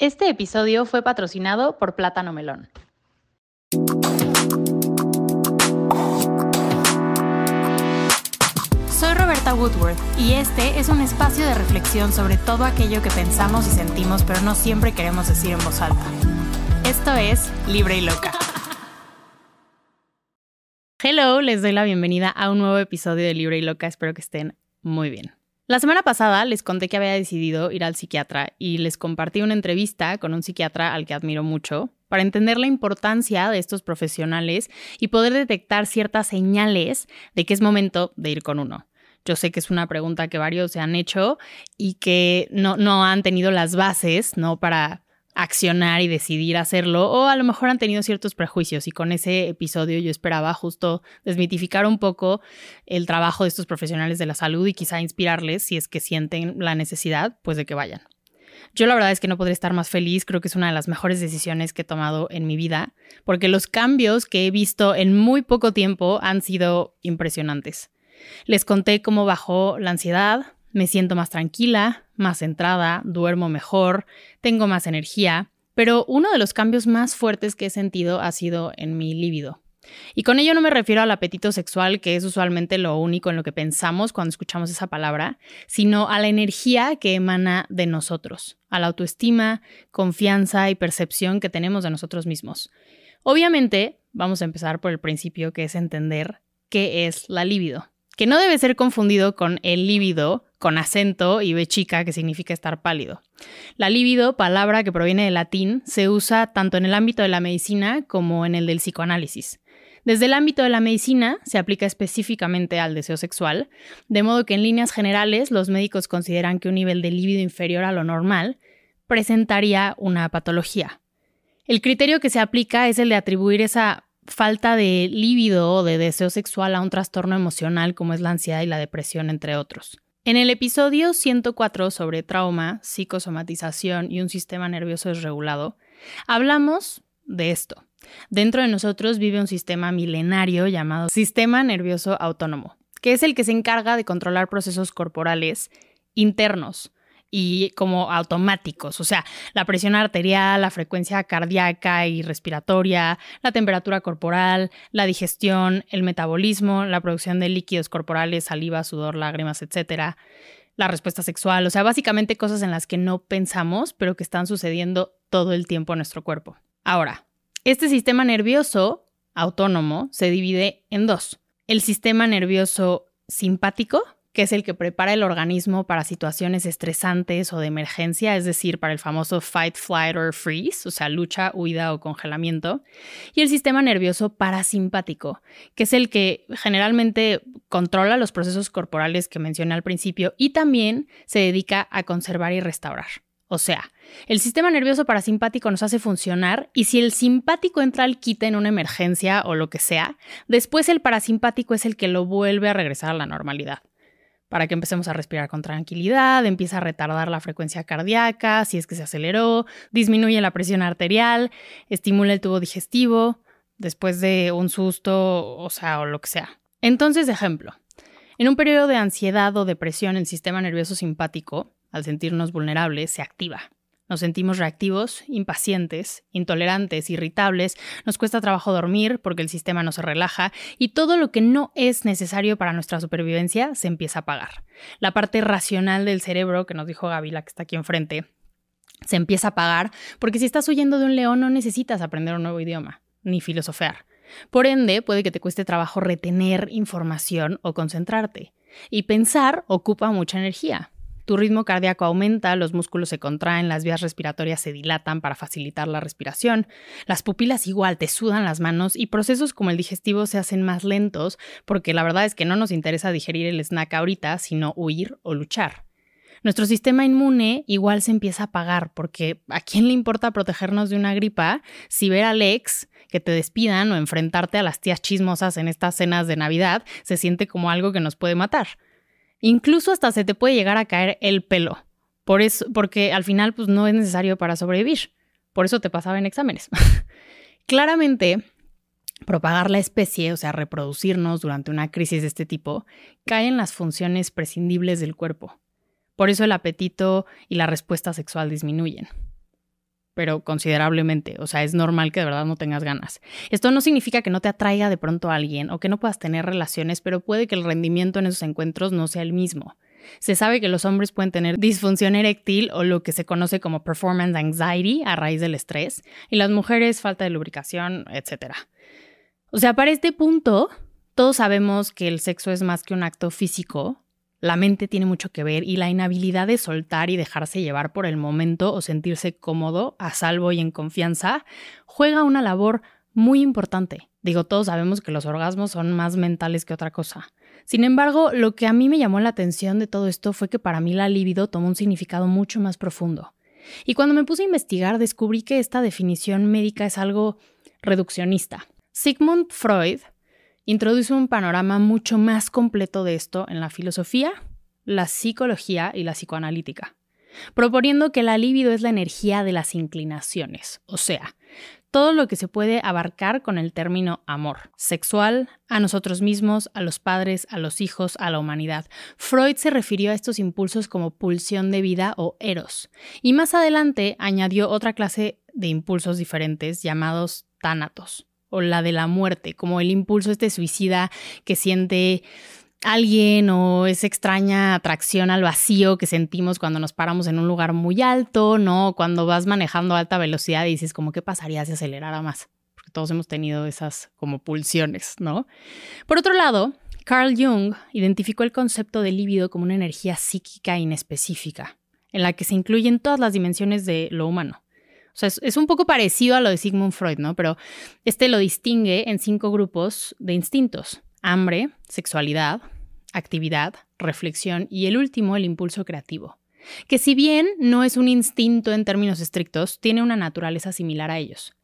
Este episodio fue patrocinado por Plátano Melón. Soy Roberta Woodworth y este es un espacio de reflexión sobre todo aquello que pensamos y sentimos pero no siempre queremos decir en voz alta. Esto es Libre y Loca. Hello, les doy la bienvenida a un nuevo episodio de Libre y Loca, espero que estén muy bien. La semana pasada les conté que había decidido ir al psiquiatra y les compartí una entrevista con un psiquiatra al que admiro mucho para entender la importancia de estos profesionales y poder detectar ciertas señales de que es momento de ir con uno. Yo sé que es una pregunta que varios se han hecho y que no, no han tenido las bases ¿no? para accionar y decidir hacerlo, o a lo mejor han tenido ciertos prejuicios y con ese episodio yo esperaba justo desmitificar un poco el trabajo de estos profesionales de la salud y quizá inspirarles, si es que sienten la necesidad, pues de que vayan. Yo la verdad es que no podría estar más feliz, creo que es una de las mejores decisiones que he tomado en mi vida, porque los cambios que he visto en muy poco tiempo han sido impresionantes. Les conté cómo bajó la ansiedad, me siento más tranquila, más centrada, duermo mejor, tengo más energía, pero uno de los cambios más fuertes que he sentido ha sido en mi líbido. Y con ello no me refiero al apetito sexual, que es usualmente lo único en lo que pensamos cuando escuchamos esa palabra, sino a la energía que emana de nosotros, a la autoestima, confianza y percepción que tenemos de nosotros mismos. Obviamente, vamos a empezar por el principio que es entender qué es la libido que no debe ser confundido con el líbido, con acento y bechica, que significa estar pálido. La libido, palabra que proviene del latín, se usa tanto en el ámbito de la medicina como en el del psicoanálisis. Desde el ámbito de la medicina se aplica específicamente al deseo sexual, de modo que en líneas generales los médicos consideran que un nivel de libido inferior a lo normal presentaría una patología. El criterio que se aplica es el de atribuir esa falta de líbido o de deseo sexual a un trastorno emocional como es la ansiedad y la depresión, entre otros. En el episodio 104 sobre trauma, psicosomatización y un sistema nervioso desregulado, hablamos de esto. Dentro de nosotros vive un sistema milenario llamado sistema nervioso autónomo, que es el que se encarga de controlar procesos corporales internos, y como automáticos, o sea, la presión arterial, la frecuencia cardíaca y respiratoria, la temperatura corporal, la digestión, el metabolismo, la producción de líquidos corporales, saliva, sudor, lágrimas, etcétera, la respuesta sexual, o sea, básicamente cosas en las que no pensamos, pero que están sucediendo todo el tiempo en nuestro cuerpo. Ahora, este sistema nervioso autónomo se divide en dos. El sistema nervioso simpático, que es el que prepara el organismo para situaciones estresantes o de emergencia, es decir, para el famoso fight, flight or freeze, o sea, lucha, huida o congelamiento, y el sistema nervioso parasimpático, que es el que generalmente controla los procesos corporales que mencioné al principio y también se dedica a conservar y restaurar. O sea, el sistema nervioso parasimpático nos hace funcionar y si el simpático entra al quite en una emergencia o lo que sea, después el parasimpático es el que lo vuelve a regresar a la normalidad para que empecemos a respirar con tranquilidad, empieza a retardar la frecuencia cardíaca, si es que se aceleró, disminuye la presión arterial, estimula el tubo digestivo, después de un susto, o sea, o lo que sea. Entonces, ejemplo, en un periodo de ansiedad o depresión, el sistema nervioso simpático, al sentirnos vulnerables, se activa. Nos sentimos reactivos, impacientes, intolerantes, irritables, nos cuesta trabajo dormir porque el sistema no se relaja y todo lo que no es necesario para nuestra supervivencia se empieza a apagar. La parte racional del cerebro, que nos dijo Gaby, la que está aquí enfrente, se empieza a apagar porque si estás huyendo de un león no necesitas aprender un nuevo idioma, ni filosofar. Por ende, puede que te cueste trabajo retener información o concentrarte. Y pensar ocupa mucha energía. Tu ritmo cardíaco aumenta, los músculos se contraen, las vías respiratorias se dilatan para facilitar la respiración, las pupilas igual te sudan las manos y procesos como el digestivo se hacen más lentos porque la verdad es que no nos interesa digerir el snack ahorita, sino huir o luchar. Nuestro sistema inmune igual se empieza a apagar porque ¿a quién le importa protegernos de una gripa si ver al ex que te despidan o enfrentarte a las tías chismosas en estas cenas de Navidad se siente como algo que nos puede matar? Incluso hasta se te puede llegar a caer el pelo. Por eso, porque al final pues, no es necesario para sobrevivir. Por eso te pasaba en exámenes. Claramente, propagar la especie, o sea, reproducirnos durante una crisis de este tipo, cae en las funciones prescindibles del cuerpo. Por eso el apetito y la respuesta sexual disminuyen. Pero considerablemente. O sea, es normal que de verdad no tengas ganas. Esto no significa que no te atraiga de pronto a alguien o que no puedas tener relaciones, pero puede que el rendimiento en esos encuentros no sea el mismo. Se sabe que los hombres pueden tener disfunción eréctil o lo que se conoce como performance anxiety a raíz del estrés, y las mujeres falta de lubricación, etc. O sea, para este punto, todos sabemos que el sexo es más que un acto físico, la mente tiene mucho que ver y la inhabilidad de soltar y dejarse llevar por el momento o sentirse cómodo, a salvo y en confianza, juega una labor muy importante. Digo, todos sabemos que los orgasmos son más mentales que otra cosa. Sin embargo, lo que a mí me llamó la atención de todo esto fue que para mí la libido tomó un significado mucho más profundo. Y cuando me puse a investigar descubrí que esta definición médica es algo reduccionista. Sigmund Freud introduce un panorama mucho más completo de esto en la filosofía, la psicología y la psicoanalítica, proponiendo que la libido es la energía de las inclinaciones, o sea, todo lo que se puede abarcar con el término amor, sexual, a nosotros mismos, a los padres, a los hijos, a la humanidad. Freud se refirió a estos impulsos como pulsión de vida o eros, y más adelante añadió otra clase de impulsos diferentes llamados tánatos o la de la muerte, como el impulso este suicida que siente alguien o esa extraña atracción al vacío que sentimos cuando nos paramos en un lugar muy alto, ¿no? Cuando vas manejando a alta velocidad y dices como qué pasaría si acelerara más, porque todos hemos tenido esas como pulsiones, ¿no? Por otro lado, Carl Jung identificó el concepto de líbido como una energía psíquica inespecífica, en la que se incluyen todas las dimensiones de lo humano. Sea, es, un poco parecido a lo de Sigmund Freud, ¿no? Pero este lo distingue en cinco grupos de instintos. Hambre, sexualidad, actividad, reflexión y el último, el impulso creativo. Que si bien no es un instinto en términos estrictos, tiene una naturaleza similar a ellos.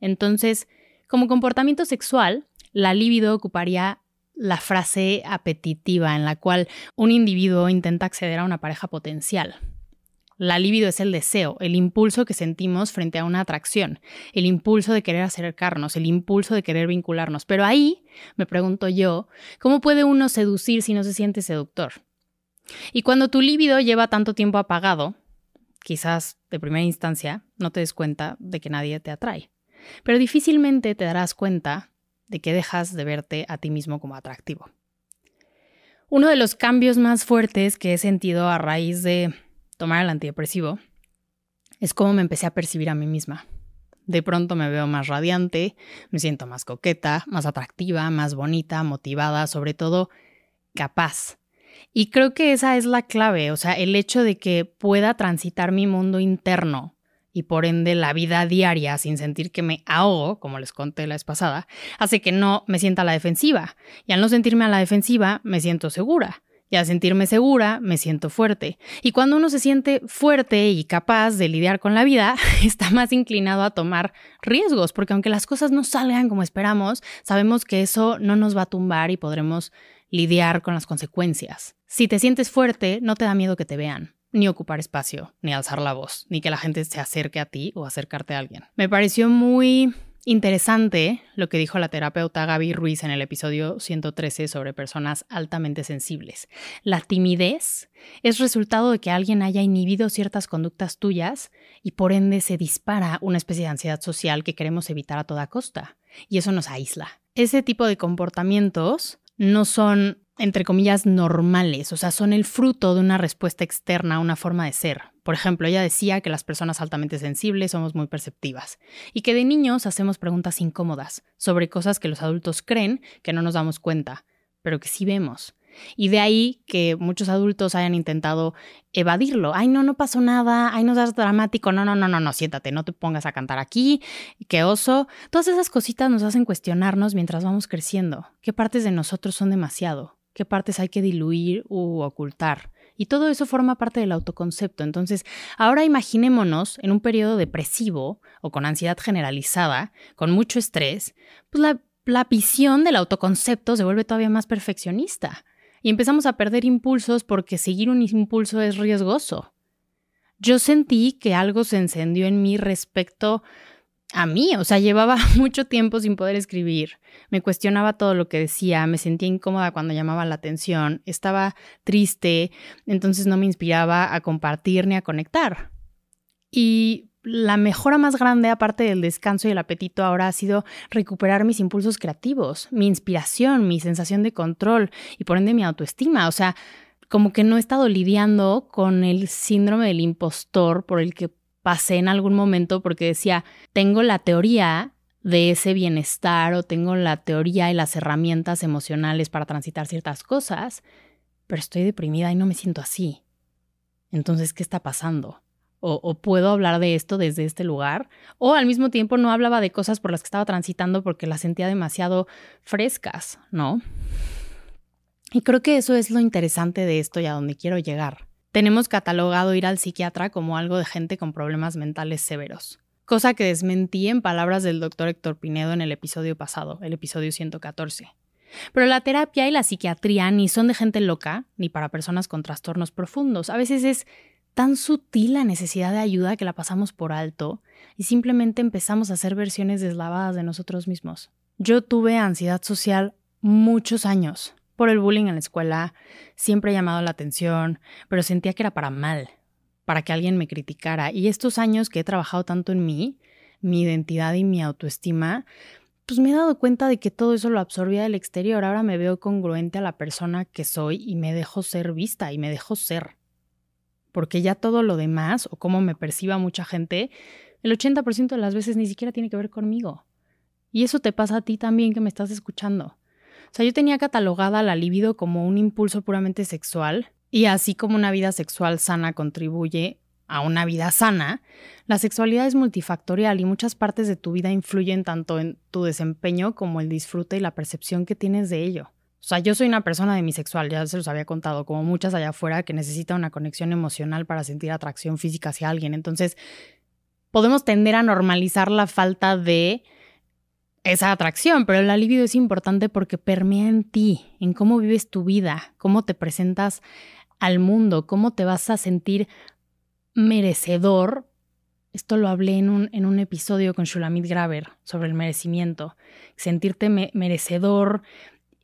Entonces, como comportamiento sexual, la libido ocuparía la frase apetitiva en la cual un individuo intenta acceder a una pareja potencial, la libido es el deseo, el impulso que sentimos frente a una atracción, el impulso de querer acercarnos, el impulso de querer vincularnos. Pero ahí, me pregunto yo, ¿cómo puede uno seducir si no se siente seductor? Y cuando tu libido lleva tanto tiempo apagado, quizás de primera instancia no te des cuenta de que nadie te atrae, pero difícilmente te darás cuenta de que dejas de verte a ti mismo como atractivo. Uno de los cambios más fuertes que he sentido a raíz de tomar el antidepresivo, es como me empecé a percibir a mí misma. De pronto me veo más radiante, me siento más coqueta, más atractiva, más bonita, motivada, sobre todo capaz. Y creo que esa es la clave, o sea, el hecho de que pueda transitar mi mundo interno y por ende la vida diaria sin sentir que me ahogo, como les conté la vez pasada, hace que no me sienta a la defensiva. Y al no sentirme a la defensiva, me siento segura. Y al sentirme segura, me siento fuerte. Y cuando uno se siente fuerte y capaz de lidiar con la vida, está más inclinado a tomar riesgos, porque aunque las cosas no salgan como esperamos, sabemos que eso no nos va a tumbar y podremos lidiar con las consecuencias. Si te sientes fuerte, no te da miedo que te vean ni ocupar espacio, ni alzar la voz, ni que la gente se acerque a ti o acercarte a alguien. Me pareció muy Interesante lo que dijo la terapeuta Gaby Ruiz en el episodio 113 sobre personas altamente sensibles. La timidez es resultado de que alguien haya inhibido ciertas conductas tuyas y por ende se dispara una especie de ansiedad social que queremos evitar a toda costa. Y eso nos aísla. Ese tipo de comportamientos no son entre comillas, normales, o sea, son el fruto de una respuesta externa, una forma de ser. Por ejemplo, ella decía que las personas altamente sensibles somos muy perceptivas y que de niños hacemos preguntas incómodas sobre cosas que los adultos creen que no nos damos cuenta, pero que sí vemos. Y de ahí que muchos adultos hayan intentado evadirlo. Ay, no, no pasó nada. Ay, no seas dramático. No, no, no, no, no, siéntate, no te pongas a cantar aquí. Qué oso. Todas esas cositas nos hacen cuestionarnos mientras vamos creciendo. ¿Qué partes de nosotros son demasiado? qué partes hay que diluir u ocultar. Y todo eso forma parte del autoconcepto. Entonces, ahora imaginémonos en un periodo depresivo o con ansiedad generalizada, con mucho estrés, pues la, la visión del autoconcepto se vuelve todavía más perfeccionista. Y empezamos a perder impulsos porque seguir un impulso es riesgoso. Yo sentí que algo se encendió en mí respecto a mí, o sea, llevaba mucho tiempo sin poder escribir, me cuestionaba todo lo que decía, me sentía incómoda cuando llamaba la atención, estaba triste, entonces no me inspiraba a compartir ni a conectar. Y la mejora más grande, aparte del descanso y el apetito, ahora ha sido recuperar mis impulsos creativos, mi inspiración, mi sensación de control y por ende mi autoestima. O sea, como que no he estado lidiando con el síndrome del impostor por el que pasé en algún momento porque decía, tengo la teoría de ese bienestar o tengo la teoría y las herramientas emocionales para transitar ciertas cosas, pero estoy deprimida y no me siento así. Entonces, ¿qué está pasando? O, puedo hablar de esto desde este lugar, o al mismo tiempo no hablaba de cosas por las que estaba transitando porque las sentía demasiado frescas, ¿no? Y creo que eso es lo interesante de esto y a donde quiero llegar. Tenemos catalogado ir al psiquiatra como algo de gente con problemas mentales severos, cosa que desmentí en palabras del doctor Héctor Pinedo en el episodio pasado, el episodio 114. Pero la terapia y la psiquiatría ni son de gente loca, ni para personas con trastornos profundos. A veces es tan sutil la necesidad de ayuda que la pasamos por alto y simplemente empezamos a hacer versiones deslavadas de nosotros mismos. Yo tuve ansiedad social muchos años. Por el bullying en la escuela, siempre he llamado la atención, pero sentía que era para mal, para que alguien me criticara. Y estos años que he trabajado tanto en mí, mi identidad y mi autoestima, pues me he dado cuenta de que todo eso lo absorbía del exterior. Ahora me veo congruente a la persona que soy y me dejo ser vista y me dejo ser. Porque ya todo lo demás, o cómo me perciba mucha gente, el 80% de las veces ni siquiera tiene que ver conmigo. Y eso te pasa a ti también que me estás escuchando. Sea, yo tenía catalogada la libido como un impulso puramente sexual, y así como una vida sexual sana contribuye a una vida sana, la sexualidad es multifactorial y muchas partes de tu vida influyen tanto en tu desempeño como el disfrute y la percepción que tienes de ello. O sea, yo soy una persona demisexual, ya se los había contado, como muchas allá afuera que necesita una conexión emocional para sentir atracción física hacia alguien. Entonces, podemos tender a normalizar la falta de esa atracción, pero la libido es importante porque permea en ti, en cómo vives tu vida, cómo te presentas al mundo, cómo te vas a sentir merecedor. Esto lo hablé en un, en un episodio con Shulamit Graver sobre el merecimiento. Sentirte merecedor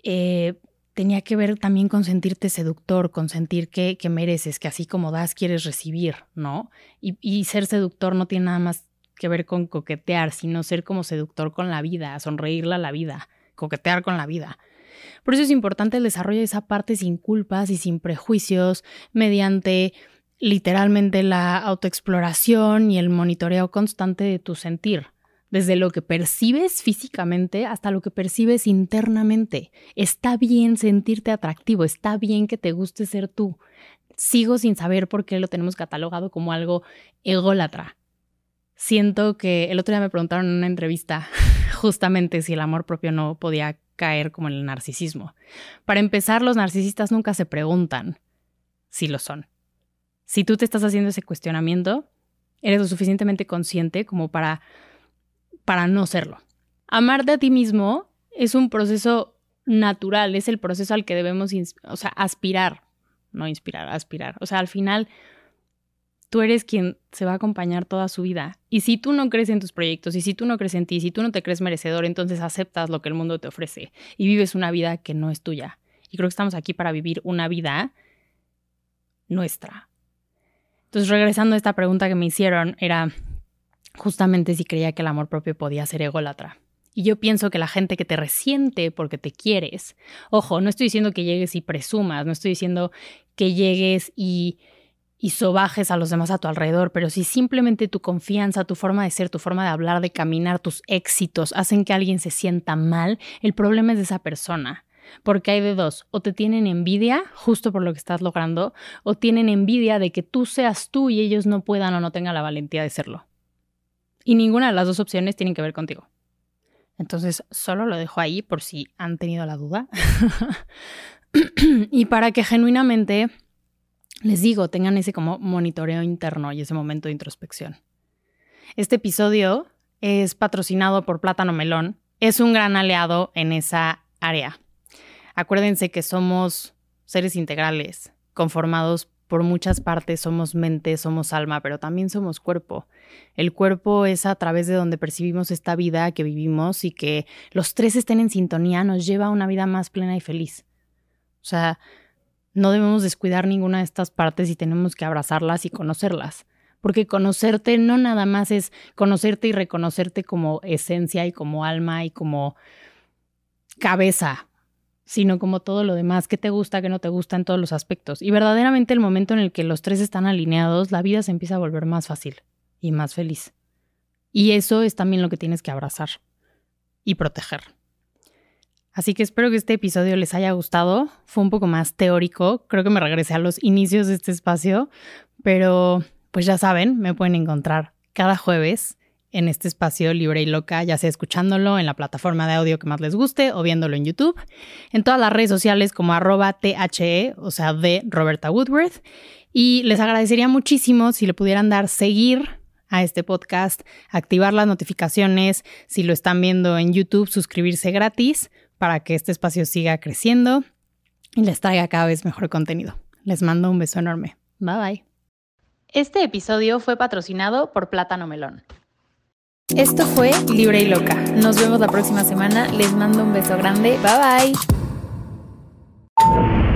eh, tenía que ver también con sentirte seductor, con sentir que, que, mereces, que así como das, quieres recibir, ¿no? Y, y ser seductor no tiene nada más que ver con coquetear, sino ser como seductor con la vida, sonreírle a la vida, coquetear con la vida. Por eso es importante el desarrollo de esa parte sin culpas y sin prejuicios, mediante literalmente la autoexploración y el monitoreo constante de tu sentir, desde lo que percibes físicamente hasta lo que percibes internamente. Está bien sentirte atractivo, está bien que te guste ser tú. Sigo sin saber por qué lo tenemos catalogado como algo ególatra. Siento que el otro día me preguntaron en una entrevista justamente si el amor propio no podía caer como en el narcisismo. Para empezar, los narcisistas nunca se preguntan si lo son si tú te estás haciendo ese cuestionamiento, eres lo suficientemente consciente como para, para no serlo. Amarte a ti mismo es un proceso natural, es el proceso al que debemos o sea, aspirar, no inspirar, aspirar. O sea, al final tú eres quien se va a acompañar toda su vida. Y si tú no crees en tus proyectos, y si tú no crees en ti, si tú no te crees merecedor, entonces aceptas lo que el mundo te ofrece y vives una vida que no es tuya. Y creo que estamos aquí para vivir una vida nuestra, entonces, regresando a esta pregunta que me hicieron, era justamente si creía que el amor propio podía ser ególatra. Y yo pienso que la gente que te resiente porque te quieres, ojo, no estoy diciendo que llegues y presumas, no estoy diciendo que llegues y, y sobajes a los demás a tu alrededor, pero si simplemente tu confianza, tu forma de ser, tu forma de hablar, de caminar, tus éxitos hacen que alguien se sienta mal, el problema es de esa persona. Porque hay de dos, o te tienen envidia justo por lo que estás logrando, o tienen envidia de que tú seas tú y ellos no puedan o no tengan la valentía de serlo. Y ninguna de las dos opciones tienen que ver contigo. Entonces, solo lo dejo ahí por si han tenido la duda. y para que genuinamente, les digo, tengan ese como monitoreo interno y ese momento de introspección. Este episodio es patrocinado por Plátano Melón. Es un gran aliado en esa área. Acuérdense que somos seres integrales, conformados por muchas partes, somos mente, somos alma, pero también somos cuerpo. El cuerpo es a través de donde percibimos esta vida que vivimos y que los tres estén en sintonía nos lleva a una vida más plena y feliz. O sea, no debemos descuidar ninguna de estas partes y tenemos que abrazarlas y conocerlas, porque conocerte no nada más es conocerte y reconocerte como esencia y como alma y como cabeza, sino como todo lo demás, qué te gusta, qué no te gusta en todos los aspectos. Y verdaderamente el momento en el que los tres están alineados, la vida se empieza a volver más fácil y más feliz. Y eso es también lo que tienes que abrazar y proteger. Así que espero que este episodio les haya gustado. Fue un poco más teórico, creo que me regresé a los inicios de este espacio, pero pues ya saben, me pueden encontrar cada jueves en este espacio libre y loca, ya sea escuchándolo en la plataforma de audio que más les guste o viéndolo en YouTube, en todas las redes sociales como arroba THE, o sea, de Roberta Woodworth. Y les agradecería muchísimo si le pudieran dar seguir a este podcast, activar las notificaciones, si lo están viendo en YouTube, suscribirse gratis para que este espacio siga creciendo y les traiga cada vez mejor contenido. Les mando un beso enorme. Bye bye. Este episodio fue patrocinado por Plátano Melón. Esto fue Libre y Loca. Nos vemos la próxima semana. Les mando un beso grande. Bye bye.